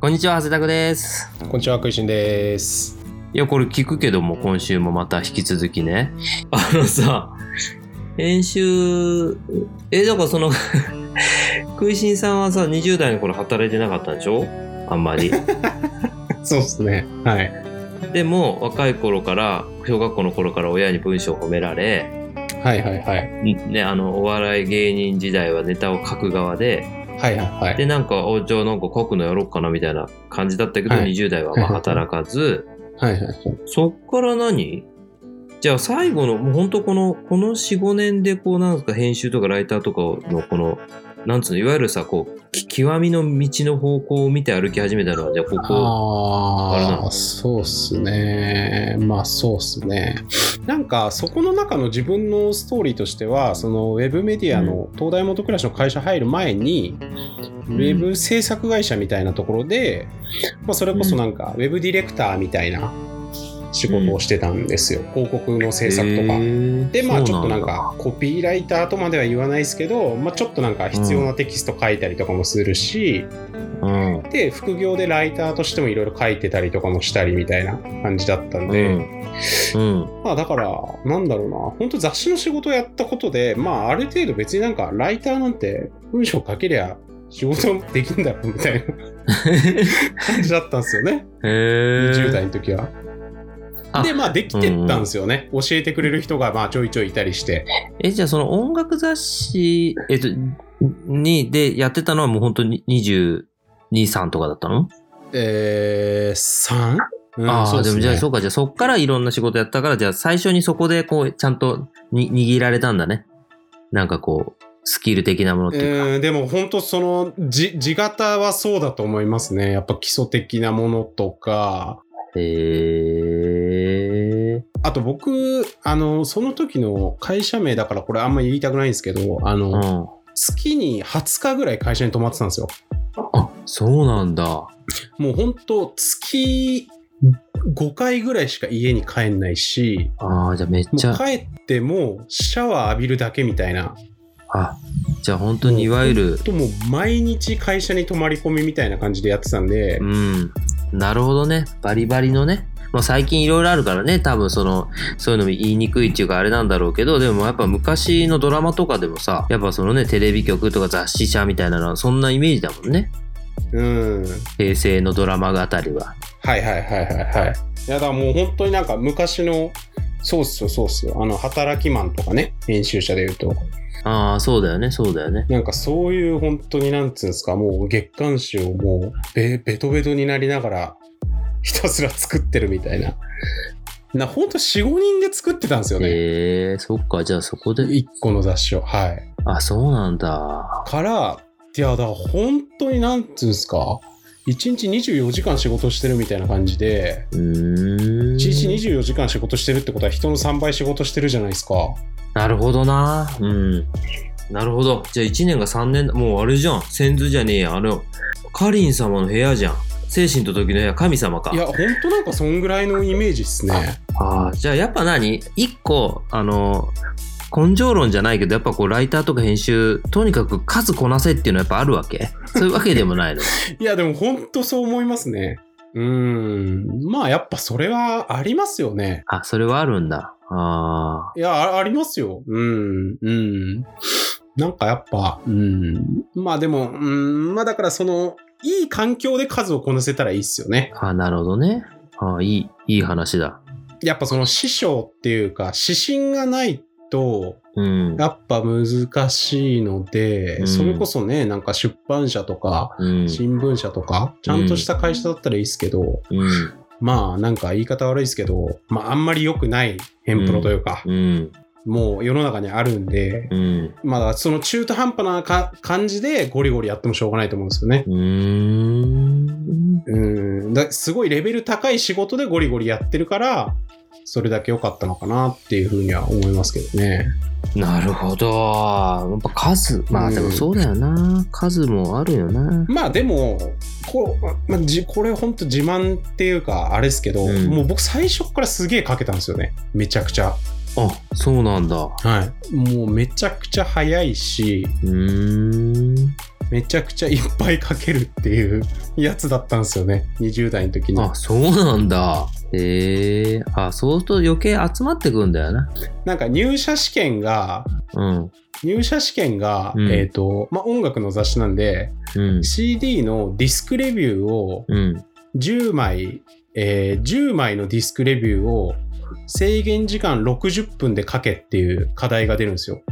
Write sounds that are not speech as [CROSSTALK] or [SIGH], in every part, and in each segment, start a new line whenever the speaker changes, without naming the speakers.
こんにちは、長谷拓です。
こんにちは、食いしんです。
いや、これ聞くけども、今週もまた引き続きね。[LAUGHS] あのさ、編集、え、だからその、[LAUGHS] 食いしんさんはさ、20代の頃働いてなかったんでしょ？あんまり。[LAUGHS]
そうですね。はい。
でも、若い頃から、小学校の頃から親に文章を褒められ、
はいはいはい。
ね、あの、お笑い芸人時代はネタを書く側で、
はいはいはい。
で、なんか、おじゃあなんか書くのやろうかなみたいな感じだったけど、
はい
20代はまあ働かず、
はいはいはい。
そっから何？じゃあ最後の、もう本当この、この4、5年でこうなんですか、編集とかライターとかのこの、なんつうの、いわゆるさ、こう、き極みの道の方向を見て歩き始めたのは、じゃあここ、あれなの
ああ、そうっすね。まあそうっすね。なんかそこの中の自分のストーリーとしては、そのウェブメディアの東大元暮らしの会社入る前に、ウェブ制作会社みたいなところで、まあ、それこそなんかウェブディレクターみたいな仕事をしてたんですよ。広告の制作とか。でまあちょっとなんかコピーライターとまでは言わないですけど、まあ、ちょっとなんか必要なテキスト書いたりとかもするし、
うん。
で副業でライターとしてもいろいろ書いてたりとかもしたりみたいな感じだったんで、
うん。うん。
まあだからなんだろうな本当雑誌の仕事をやったことでまあある程度別になんかライターなんて文章書けりゃ仕事できんだろみたいな [LAUGHS] 感じだったんですよね
へえ。
20代の時は。
あ
でまあできてったんですよね、教えてくれる人がまあちょいちょいいたりして。
え、じゃあその音楽雑誌、えっと、に、でやってたのはもう本当に22、3とかだったの？
えー、3? うん
ああ、
そうっすね
でもじゃあそうか、じゃあそっからいろんな仕事やったから、じゃあ最初にそこでこう、ちゃんとに握られたんだね。なんかこう、スキル的なものっていうか。
うんでも本当その地地型はそうだと思いますね。やっぱ基礎的なものとか、
へえ。
あと僕、あの、その時の会社名だからこれあんまり言いたくないんですけど、あの、
うん。
月に20日ぐらい会社に泊まってたんですよ。
あ、そうなんだ。
もう本当月5回ぐらいしか家に帰んないし、
ああ、じゃあめっ
も
ちゃ、
う帰ってもシャワー浴びるだけみたいな。
あ、じゃあ本当にいわゆる、
ともう毎日会社に泊まり込みみたいな感じでやってたんで、
うん。なるほどね。バリバリのね。まあ最近いろいろあるからね、多分その、そういうのも言いにくいっていうかあれなんだろうけど、でもやっぱ昔のドラマとかでもさ、やっぱそのね、テレビ局とか雑誌社みたいなのはそんなイメージだもんね。
うん。
平成のドラマ語りは。
はいはいはいはいはい。いやだからもう本当になんか昔の、そうっすよそうっすよ。あの、働きマンとかね、編集者で言うと。
ああ、そうだよね、そうだよね。
なんかそういう本当になんつうんですか、もう月刊誌をもうベベトベトになりながらひたすら作ってるみたいな。な、本当4、5人で作ってたんですよね。
へえそっか、じゃあそこで。
1個の雑誌を。はい。
あ、そうなんだ。
から、いや、だから本当になんつうんですか、1日24時間仕事してるみたいな感じで、
うーん。
1日24時間仕事してるってことは人の3倍仕事してるじゃないですか。
なるほどな。うん。なるほど。じゃあ1年が3年だ。もうあれじゃん。先祖じゃねえや。あの、カリン様の部屋じゃん。精神と時の部屋、神様か。
いや、本当なんかそんぐらいのイメージっすね。
ああ、じゃあやっぱ何？一個、あの、根性論じゃないけど、やっぱこう、ライターとか編集、とにかく数こなせっていうのはやっぱあるわけ？そういうわけでもないの。[LAUGHS]
いや、でも本当そう思いますね。うーん。まあ、やっぱそれはありますよね。
あ、それはあるんだ。あ
いや、あありますよ。うん。うん。なんかやっぱ、うん。まあでも、うん。まあだからその、いい環境で数をこなせたらいいっすよね。
あ、あなるほどね。あいい、いい話だ。
やっぱその師匠っていうか、指針がないと、
うん。
やっぱ難しいので、
うん
それこそね、なんか出版社とか、
うん。
新聞社とか、ちゃんとした会社だったらいいですけど、
うん。
まあなんか言い方悪いですけど、まああんまり良くないヘンプロというか、
うん。
もう世の中にあるんで、
うん。
まあその中途半端なか感じでゴリゴリやってもしょうがないと思うんですよね。
うーん。
うん。だすごいレベル高い仕事でゴリゴリやってるから、それだけ良かったのかなっていうふうには思いますけどね。
なるほど。やっぱ数。まあでもそうだよな。数もあるよな。
まあでも、こまあ、じこれ本当自慢っていうか、あれですけど、
うん
もう僕最初からすげえかけたんですよね。めちゃくちゃ。
あ、そうなんだ。
はい。もうめちゃくちゃ早いし、
うーん。
めちゃくちゃいっぱい書けるっていう [LAUGHS] やつだったんですよね。20代の時に。
あ、そうなんだ。へえ。あ、そうすると余計集まってくんだよな。
なんか入社試験が、
うん。
入社試験が、
うん
えっ、と、まあ、音楽の雑誌なんで、
うん。
CD のディスクレビューを
うん。
10枚、えー10枚のディスクレビューを制限時間60分で書けっていう課題が出るんですよ。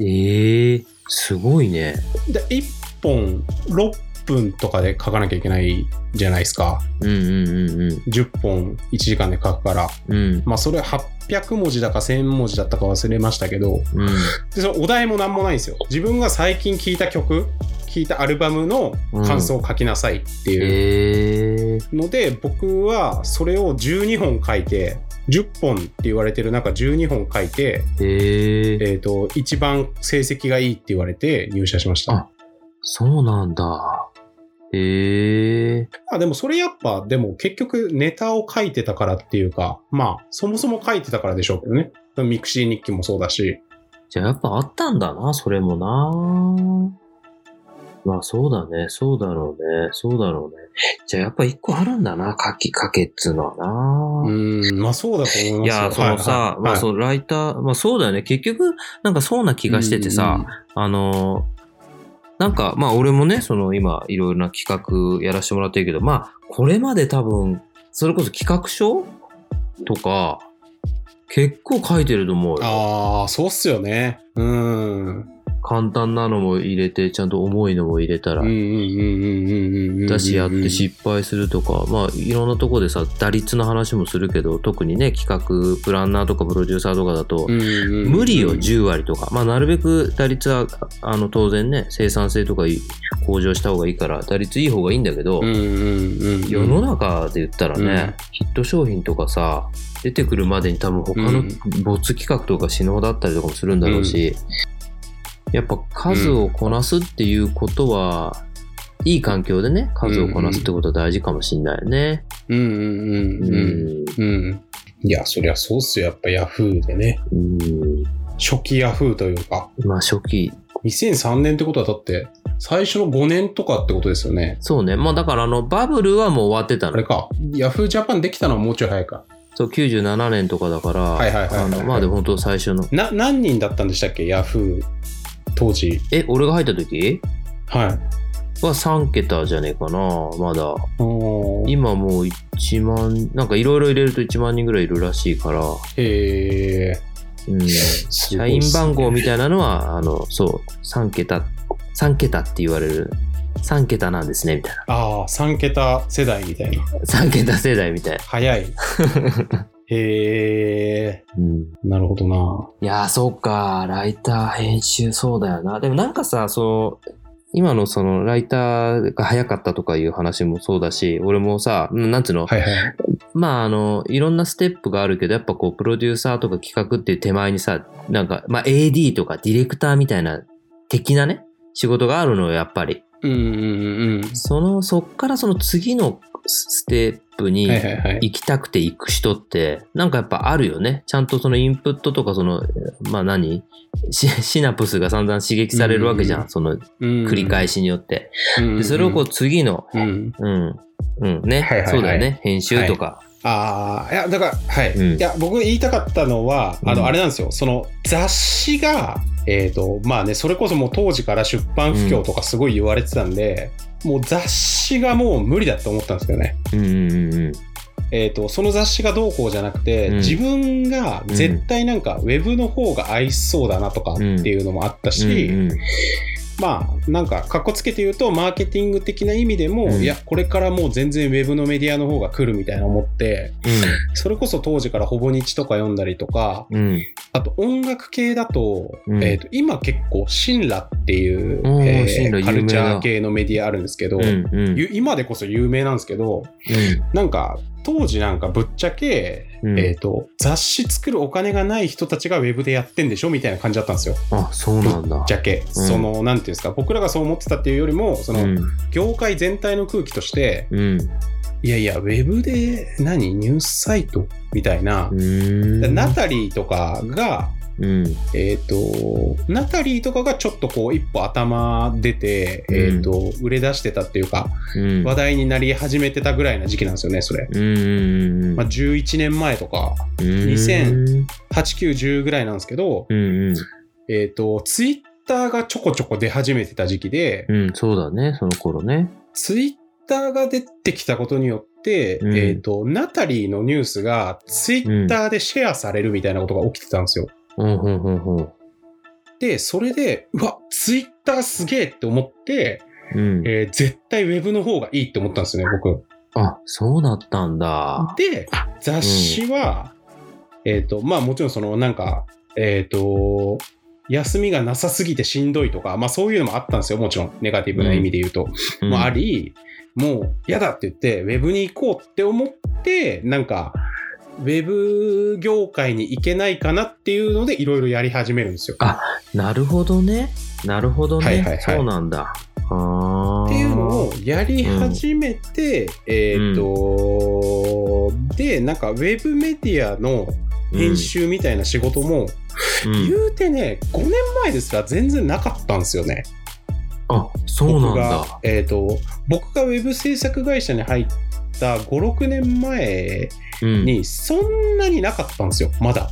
ええすごいね。
で、1本6分とかで書かなきゃいけないじゃないですか。
うんうんうんうん。
10本1時間で書くから。
うん。
まあそれ800文字だか1000文字だったか忘れましたけど、
うん。
でそのお題もなんもないんですよ。自分が最近聴いた曲、聴いたアルバムの感想を書きなさいっていう
ええ
ので、僕はそれを12本書いて、10本って言われてる中12本書いて、
ええ
えっ、と、一番成績がいいって言われて入社しました。
あそうなんだ。ええ
あでもそれやっぱ、でも結局ネタを書いてたからっていうか、まあ、そもそも書いてたからでしょうけどね。ミクシー日記もそうだし。
じゃあやっぱあったんだな、それもな。まあそうだね、そうだろうね、そうだろうね。じゃあやっぱ一個あるんだな、書きかけっつうのはな。
うん、まあそうだと思いますよ。
いや、そのさ、
はいはい
まあそう、ライター、まあそうだよね。結局、なんかそうな気がしててさ、、あの、なんか、まあ俺もね、その今、いろいろな企画やらせてもらってるけど、まあ、これまで多分、それこそ企画書とか、結構書いてると思うよ。
ああ、そうっすよね。うん。
簡単なのも入れて、ちゃんと重いのも入れたら。だしやって失敗するとか、まあいろんなとこでさ、打率の話もするけど、特にね、企画、プランナーとかプロデューサーとかだと、無理よ、10割とか。まあなるべく打率は、あの当然ね、生産性とか向上した方がいいから、打率いい方がいいんだけど、世の中で言ったらね、ヒット商品とかさ、出てくるまでに多分他の没企画とか死ぬほどあったりとかもするんだろうし、やっぱ数をこなすっていうことは、いい環境でね、数をこなすってことは大事かもしんないよね。
うんうん
う
うんうん。うん。いや、そりゃそうっすよ。やっぱヤフーでね。
うん。
初期ヤフーというか。
まあ初期、
2003年ってことはだって、最初の5年とかってことですよね。
そうね。まあだからあの、バブルはもう終わってたの。
あれか。ヤフージャパンできたのはもうちょい早いか。
そう、97年とかだから、
はいはいはいはい
あの、まあでも本当最初の。
な、何人だったんでしたっけ？ヤフー、当時。
え、俺が入った時？
はい。
は3桁じゃねえかな、まだ。
おー
今もう1万、なんかいろいろ入れると1万人ぐらいいるらしいから、
へ
うん、
ー。
社員番号みたいなのは、あの、そう、3桁、3桁って言われる、3桁なんですね、みたいな。
ああ、3桁世代みたいな。
3桁世代みたいな。
早い。[LAUGHS] へえ。
うん。
なるほどな。
いやー、そうか、ライター、編集、そうだよな。でもなんかさ、その、今のその、ライターが早かったとかいう話もそうだし、俺もさ、うんなんつうの、
はいはい。
まあ、あの、いろんなステップがあるけど、やっぱこう、プロデューサーとか企画っていう手前にさ、なんか、まあ、AD とかディレクターみたいな、的なね、仕事があるのよ、やっぱり。
うんうんうん
その、そっからその次のステップ
う
に。行きたくて行く人って、なんかやっぱあるよね。ちゃんとそのインプットとか、その、まあ何？シシナプスが散々刺激されるわけじゃん。
うん
その
繰
繰り返しによって。
うん
でそれをこう次の、
うん。
うん、うん、ね、
はいはいはい
そうだよね。編集とか。
ああ、いや、だから、はい。
うん
いや、僕言いたかったのは、あ
うん
の、あれなんですよ。その、雑誌が、えっ、と、まあね、それこそもう当時から出版不況とかすごい言われてたんで、もう雑誌がもう無理だって思ったんですけどね。
うんうんうんうん。
えっ、と、その雑誌がどうこうじゃなくて、
うん
自分が絶対なんか、ウェブの方が合いそうだなとかっていうのもあったし、
うんうん
まあ、なんか、かっこつけて言うと、マーケティング的な意味でも、
うん
いや、これからもう全然ウェブのメディアの方が来るみたいな思って、それこそ当時からほぼ日とか読んだりとか、
うん。うん。
あと音楽系だと、
うん
えっ、と、今結構、シンラっていう、えーカルチャー系のメディアあるんですけど、
うんうん。
ゆ今でこそ有名なんですけど、なんか、当時なんかぶっちゃけ、
うん
えっ、と、雑誌作るお金がない人たちがウェブでやってんでしょみたいな感じだったんですよ。
あ、そうなんだ。
ぶっちゃけ。その、なんていうんですか、僕らがそう思ってたっていうよりも、その、
うん。
業界全体の空気として、
うん。
いやいや、ウェブで何？ニュースサイト？みたいな
う、ーん。
ナタリーとかが、
うん。
えっ、と、ナタリーとかがちょっとこう一歩頭出て、えっ、と、売れ出してたっていうか、
うん。
話題になり始めてたぐらいな時期なんですよね、それ。
うんうんうん。
まあ、11年前とか、
うん
2000 8、9、10ぐらいなんですけど、
うんうん。
えっ、と、ツイッターがちょこちょこ出始めてた時期で、
うん、そうだね、その頃ね。
ツイッターが出てきたことによって、
うん
えっ、と、ナタリーのニュースがツイッターでシェアされるみたいなことが起きてたんですよ。
うん、うん、うん、うん。
で、それで、うわ、ツイッターすげえって思って、
うん。
えー絶対ウェブの方がいいって思ったんですよね、僕。
あ、そうだったんだ。
で、雑誌は、えっ、と、まあもちろんそのなんか、えっ、と、休みがなさすぎてしんどいとか、まあそういうのもあったんですよ、もちろん。ネガティブな意味で言うと。
うん
もあり、もう嫌だって言って、ウェブに行こうって思って、なんか、ウェブ業界に行けないかなっていうので、いろいろやり始めるんですよ。
あなるほどね。なるほどね。
はいはいはい
そうなんだ。あ
っていうのをやり始めて、えっ、と、で、なんかウェブメディアの編集みたいな仕事も、
うん、
言うてね、5年前ですら全然なかったんですよね。
あ、そうなん
僕が
だ。、
えっ、と、僕がウェブ制作会社に入った5、6年前
うん。
にそんなになかったんですよ、まだ。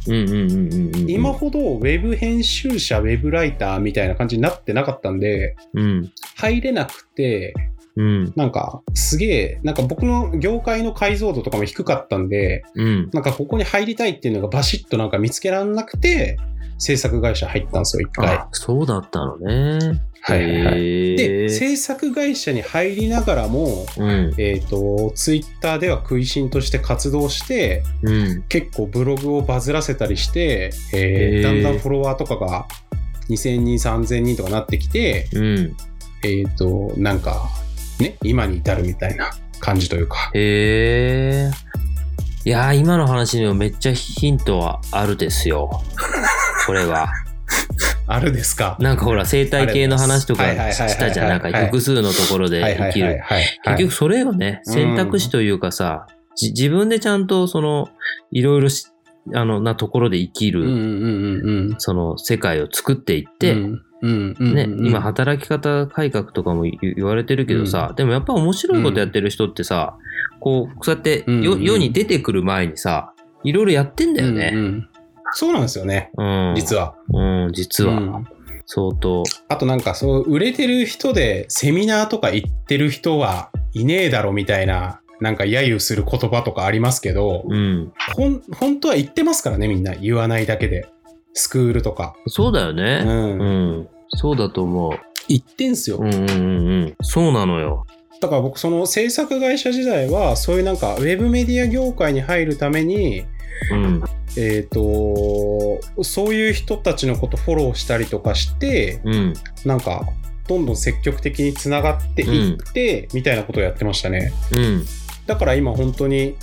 今ほどウェブ編集者、ウェブライターみたいな感じになってなかったんで、
うん。
入れなくて、
うん。
なんかすげえ、なんか僕の業界の解像度とかも低かったんで、
うん。
なんかここに入りたいっていうのがバシッとなんか見つけられなくて、制作会社入ったんですよ、一回。
あ、そうだったのね。
はいはいで、
ー
制作会社に入りながらも、
うん。
えっ、と、ツイッターでは食いしんとして活動して、
うん。
結構ブログをバズらせたりして、え
へー
ーだんだんフォロワーとかが2000人、3000人とかなってきて、
うん。
えっ、と、なんか、ね、今に至るみたいな感じというか。
へえ。いやー、今の話にもめっちゃヒントはあるですよ。[LAUGHS] これは。
あるですか？
なんかほら、生態系の話とかしたじゃん。なんか複数のところで生きる。結局それよね、
うん
選択肢というかさ、じ自分でちゃんとその、いろいろし、あの、なところで生きる、
うんうんうんうん
その世界を作っていっ
うん。
て、
うんうんうん
ね、
うん
今働き方改革とかも言言われてるけどさ、でもやっぱ面白いことやってる人ってさ、こう、そうやって世世に出てくる前にさ、いろいろやってんだよね。
うんうんそうなんですよね、
うん。
実は。
うん、実は、
うん
相当。
あとなんかそう、売れてる人でセミナーとか行ってる人はいねえだろみたいな、なんか揶揄する言葉とかありますけど、
うん。
ほん、本当は言ってますからね、みんな。言わないだけで。スクールとか。
そうだよ
う
ね。
ん。
うん。そうだと思う。
言ってんすよ。
うんうんうんうん。そうなのよ。
だから僕、その制作会社時代は、そういうなんか、ウェブメディア業界に入るために、
うん。
えっ、と、そういう人たちのことフォローしたりとかして、
うん。
なんか、どんどん積極的につながっていって、みたいなことをやってましたね。
うん。
だから今本当に、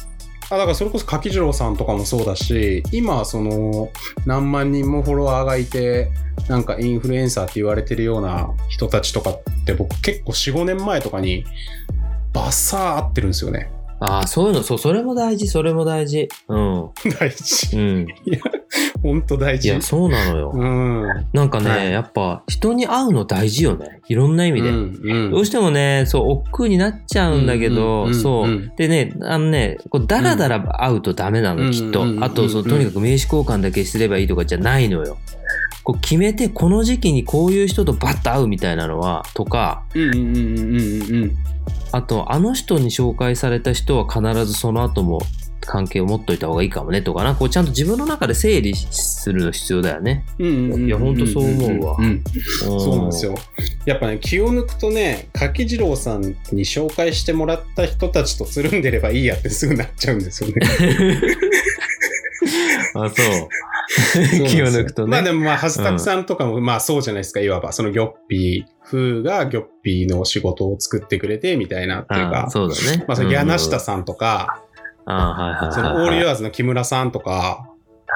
あ、だからそれこそ柿次郎さんとかもそうだし、今その何万人もフォロワーがいて、なんかインフルエンサーって言われてるような人たちとかって僕結構4、5年前とかにバッサー合ってるんですよね。
ああ、そういうの、そう、それも大事、それも大事。うん。
大事。
うん。
本当大事。
いや、そうなのよ。
うん。
なんかね、
はい
やっぱ人に会うの大事よね。いろんな意味で。
うんうん
どうしてもね、そう、億劫になっちゃうんだけど、
うんうんうんうん
そう。でね、あのね、こうだらだら会うとダメなの、
うん
きっと
うんうんうん。
あと、そうとにかく名刺交換だけすればいいとかじゃないのよ。こう決めて、この時期にこういう人とバッと会うみたいなのは、とか、
うんうんうんうんうん
あと、あの人に紹介された人は必ずその後も関係を持っといた方がいいかもねとかな、こうちゃんと自分の中で整理するの必要だよね。いやほんとそう思うわそ
うなんですよ。。やっぱね、気を抜くとね、柿次郎さんに紹介してもらった人たちとつるんでればいいやってすぐなっちゃうんですよね。[LAUGHS]
あ、そう。[LAUGHS] 気を抜くとね。
まあでもまあ、ハスタクさんとかも、まあそうじゃないですか、いわば。そのギョッピー風がギョッピーの仕事を作ってくれてみたいなっていう
あ
か。
そうだね。
まあその柳下
さ
さんとか、
ん。あはいはいはいはい。
そのオールユアーズの木村さんとか、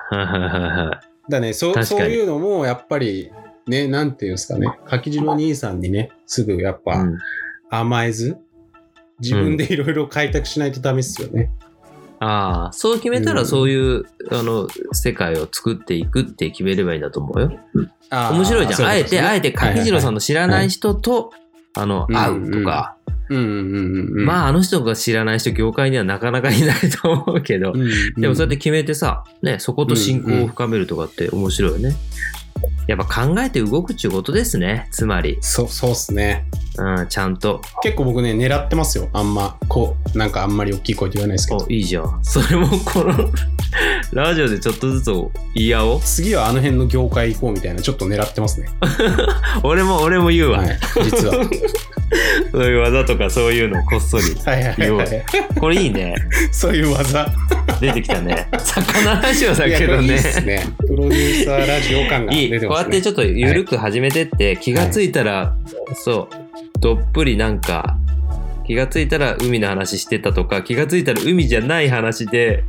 はいはいはいはい。
だね、そそういうのもやっぱり、ね、なんていうんですかね、柿次郎兄さんにね、すぐやっぱ、
うん
甘えず、自分でいろいろ開拓しないとダメっすよね。
ああ、そう決めたらそういう、あの、世界を作っていくって決めればいいんだと思うよ。面白いじゃん。あえて、あえて、柿次郎さん
の。
の知らない人と、あの、
うん
会うとか、
うんうんうんうん。
まあ、あの人が知らない人、業界にはなかなかいないと思うけど、
うん、
でもそうやって決めてさ、ね、そこと親交を深めるとかって面白いよね。やっぱ考えて動くっていうことですね。つまり、
そう、そうっすね。
うん、ちゃんと。
結構僕ね、狙ってますよ。あんま、こう、なんかあんまり大きい声で言わないですけど
お、。いいじゃん。それもこの、[LAUGHS] ラジオでちょっとずつ言い合おう。
次はあの辺の業界行こうみたいな、ちょっと狙ってますね。[LAUGHS]
俺も、俺も言うわ。
はい。実は。[LAUGHS]
そういう技とかそういうのこっそり。
はいはいはいはい。
これいいね。
そういう技。
出てきたね。魚ラジオだけどね。
っすね。プロデューサーラジオ感が
いい。
出てますね。
こうやってちょっと緩く始めてって、気がついたら、そう、どっぷりなんか、気がついたら海の話してたとか、気がついたら海じゃない話で、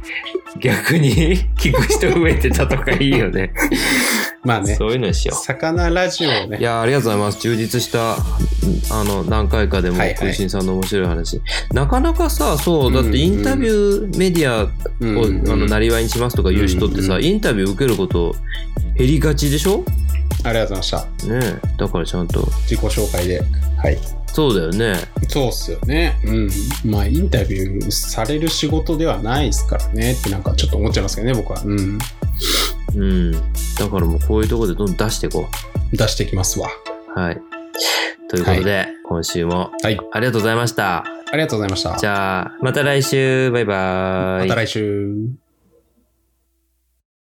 逆に [LAUGHS] 聞く人増えてたとかいいよね。[LAUGHS]
まあね
そ。ういうのにしよ
魚ラジオ。ね
い。やーありがとうございます。充実した、あの、何回かでも、空心さんの面白い話。なかなかさ、そう、だってインタビューメディア
うん
を、
うん
あの、なりわいにしますとか言う人ってさ、インタビュー受けること減りがちでしょ？
ありがとうございました。
ねえだからちゃんと。
自己紹介で。はい。
そうだよね。
そうっすよね。うん。まあ、インタビューされる仕事ではないですからねってなんかちょっと思っちゃいますけどね、僕は。うん。
うん。だからもうこういうところでどんどん出していこ
出してきますわ。
う。はい。ということで、今週も
はい。
ありがとうございました。
ありがとうございました。
じゃあ、また来週。バイバイ。
また来週。